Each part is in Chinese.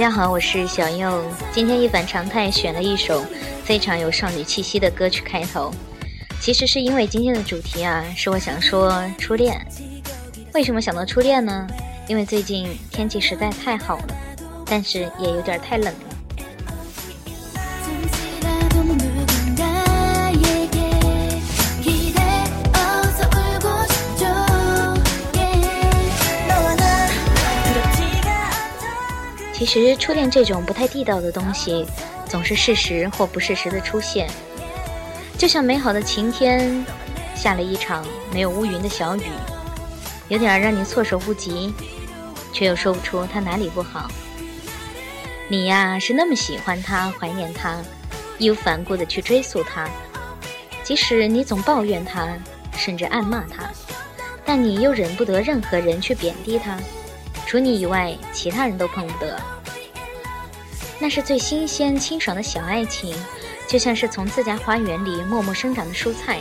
大家好，我是小柚。今天一反常态选了一首非常有少女气息的歌曲开头。其实是因为今天的主题啊，是我想说初恋。为什么想到初恋呢？因为最近天气实在太好了，但是也有点太冷了。其实初恋这种不太地道的东西，总是适时或不适时的出现。就像美好的晴天，下了一场没有乌云的小雨，有点让你措手不及，却又说不出它哪里不好。你呀，是那么喜欢他，怀念他，义无反顾的去追溯他，即使你总抱怨他，甚至暗骂他，但你又忍不得任何人去贬低他。除你以外，其他人都碰不得。那是最新鲜、清爽的小爱情，就像是从自家花园里默默生长的蔬菜，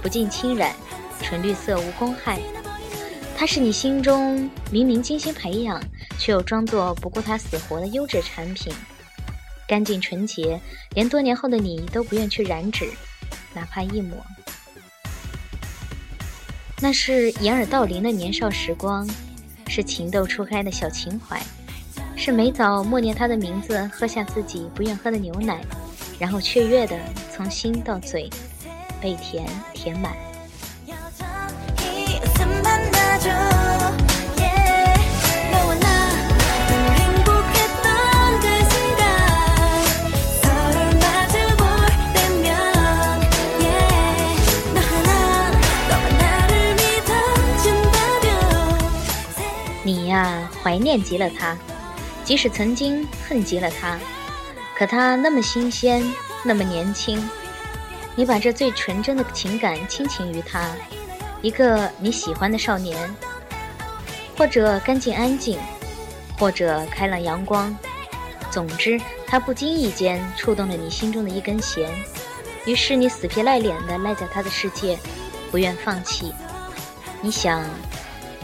不尽侵染，纯绿色无公害。它是你心中明明精心培养，却又装作不顾它死活的优质产品，干净纯洁，连多年后的你都不愿去染指，哪怕一抹。那是掩耳盗铃的年少时光。是情窦初开的小情怀，是每早默念他的名字，喝下自己不愿喝的牛奶，然后雀跃的从心到嘴被甜填满。念极了他，即使曾经恨极了他，可他那么新鲜，那么年轻。你把这最纯真的情感倾情于他，一个你喜欢的少年，或者干净安静，或者开朗阳光。总之，他不经意间触动了你心中的一根弦，于是你死皮赖脸地赖在他的世界，不愿放弃。你想，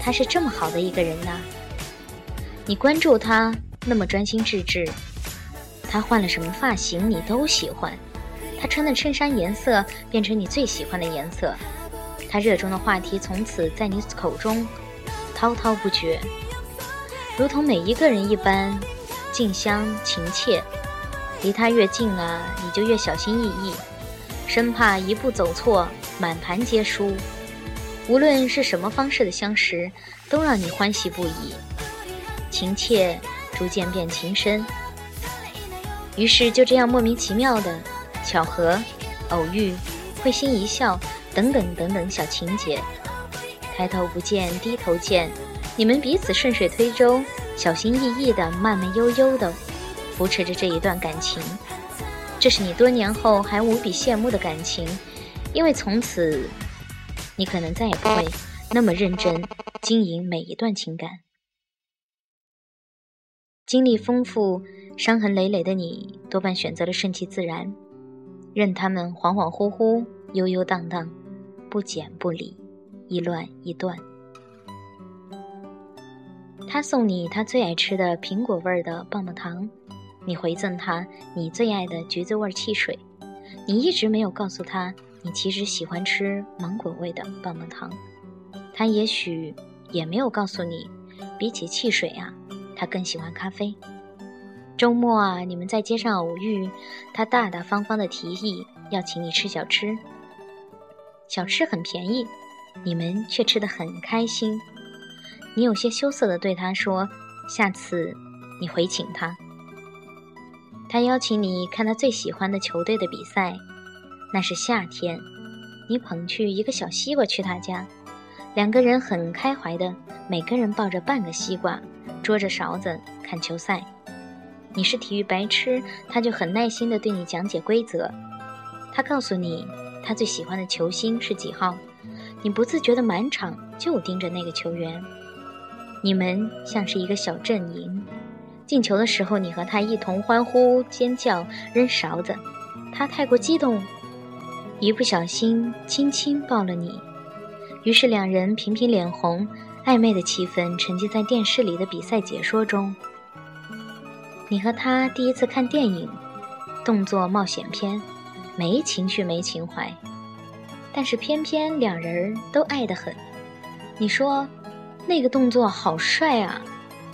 他是这么好的一个人呐。你关注他那么专心致志，他换了什么发型你都喜欢，他穿的衬衫颜色变成你最喜欢的颜色，他热衷的话题从此在你口中滔滔不绝，如同每一个人一般静香情切。离他越近啊，你就越小心翼翼，生怕一步走错，满盘皆输。无论是什么方式的相识，都让你欢喜不已。情切逐渐变情深，于是就这样莫名其妙的巧合、偶遇、会心一笑等等等等小情节，抬头不见低头见，你们彼此顺水推舟，小心翼翼的慢慢悠悠的扶持着这一段感情，这是你多年后还无比羡慕的感情，因为从此你可能再也不会那么认真经营每一段情感。经历丰富、伤痕累累的你，多半选择了顺其自然，任他们恍恍惚惚、悠悠荡荡，不剪不理，一乱一断。他送你他最爱吃的苹果味的棒棒糖，你回赠他你最爱的橘子味汽水。你一直没有告诉他，你其实喜欢吃芒果味的棒棒糖。他也许也没有告诉你，比起汽水啊。他更喜欢咖啡。周末啊，你们在街上偶遇，他大大方方的提议要请你吃小吃。小吃很便宜，你们却吃得很开心。你有些羞涩的对他说：“下次你回请他。”他邀请你看他最喜欢的球队的比赛，那是夏天，你捧去一个小西瓜去他家，两个人很开怀的，每个人抱着半个西瓜。捉着勺子看球赛，你是体育白痴，他就很耐心地对你讲解规则。他告诉你他最喜欢的球星是几号，你不自觉地满场就盯着那个球员。你们像是一个小阵营，进球的时候你和他一同欢呼尖叫扔勺子，他太过激动，一不小心轻轻抱了你，于是两人频频脸红。暧昧的气氛沉浸在电视里的比赛解说中，你和他第一次看电影，动作冒险片，没情绪没情怀，但是偏偏两人都爱得很。你说那个动作好帅啊，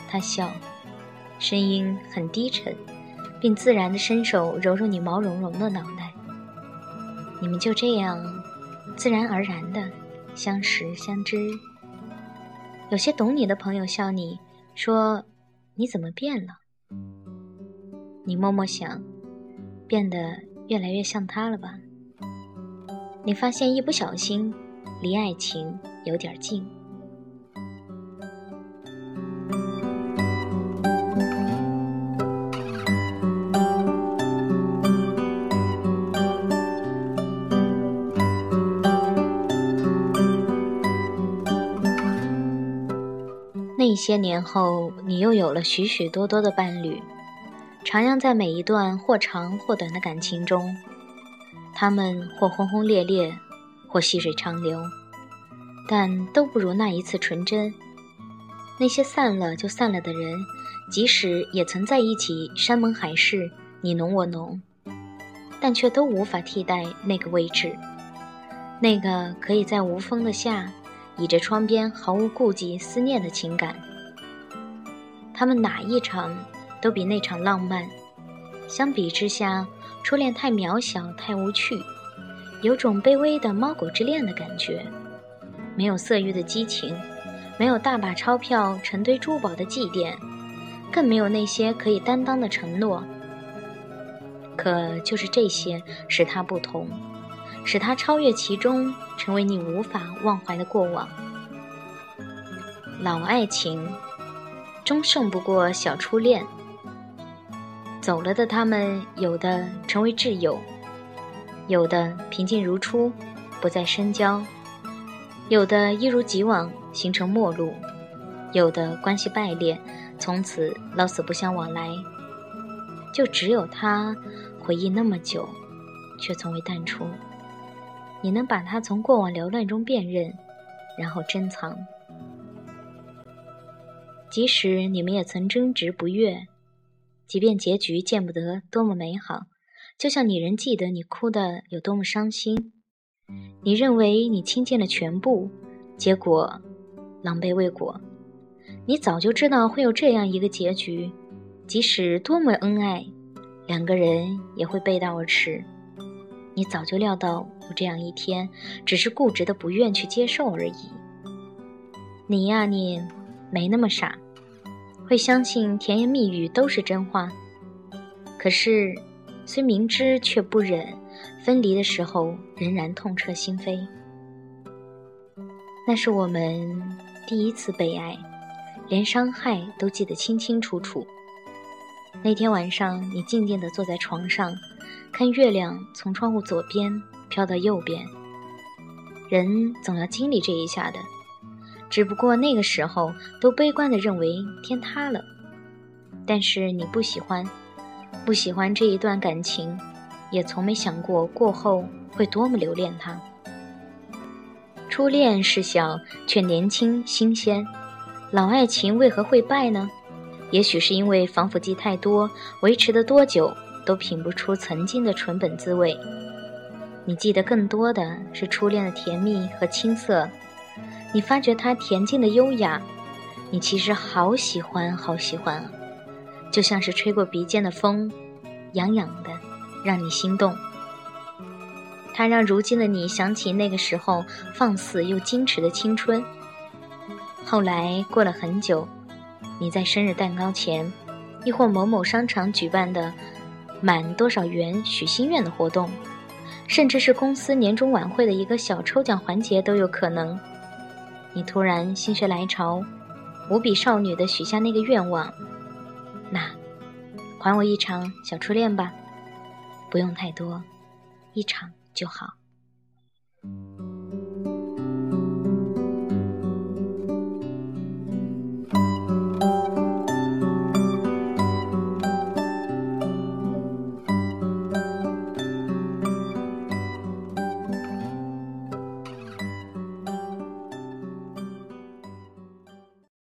他笑，声音很低沉，并自然的伸手揉揉你毛茸茸的脑袋。你们就这样自然而然的相识相知。有些懂你的朋友笑你说：“你怎么变了？”你默默想，变得越来越像他了吧？你发现一不小心，离爱情有点近。一些年后，你又有了许许多多的伴侣。徜徉在每一段或长或短的感情中，他们或轰轰烈烈，或细水长流，但都不如那一次纯真。那些散了就散了的人，即使也曾在一起山盟海誓，你侬我侬，但却都无法替代那个位置，那个可以在无风的夏，倚着窗边毫无顾忌思念的情感。他们哪一场？都比那场浪漫。相比之下，初恋太渺小，太无趣，有种卑微的猫狗之恋的感觉。没有色欲的激情，没有大把钞票、成堆珠宝的祭奠，更没有那些可以担当的承诺。可就是这些，使他不同，使它超越其中，成为你无法忘怀的过往。老爱情，终胜不过小初恋。走了的他们，有的成为挚友，有的平静如初，不再深交；有的一如既往形成陌路，有的关系败裂，从此老死不相往来。就只有他，回忆那么久，却从未淡出。你能把它从过往缭乱中辨认，然后珍藏。即使你们也曾争执不悦。即便结局见不得多么美好，就像你仍记得你哭得有多么伤心。你认为你倾尽了全部，结果狼狈未果。你早就知道会有这样一个结局，即使多么恩爱，两个人也会背道而驰。你早就料到有这样一天，只是固执的不愿去接受而已。你呀，你没那么傻。会相信甜言蜜语都是真话，可是虽明知却不忍，分离的时候仍然痛彻心扉。那是我们第一次被爱，连伤害都记得清清楚楚。那天晚上，你静静地坐在床上，看月亮从窗户左边飘到右边。人总要经历这一下的。只不过那个时候都悲观地认为天塌了，但是你不喜欢，不喜欢这一段感情，也从没想过过后会多么留恋它。初恋是小，却年轻新鲜，老爱情为何会败呢？也许是因为防腐剂太多，维持的多久都品不出曾经的纯本滋味。你记得更多的是初恋的甜蜜和青涩。你发觉它恬静的优雅，你其实好喜欢，好喜欢啊！就像是吹过鼻尖的风，痒痒的，让你心动。它让如今的你想起那个时候放肆又矜持的青春。后来过了很久，你在生日蛋糕前，亦或某某商场举办的满多少元许心愿的活动，甚至是公司年终晚会的一个小抽奖环节都有可能。你突然心血来潮，无比少女的许下那个愿望，那，还我一场小初恋吧，不用太多，一场就好。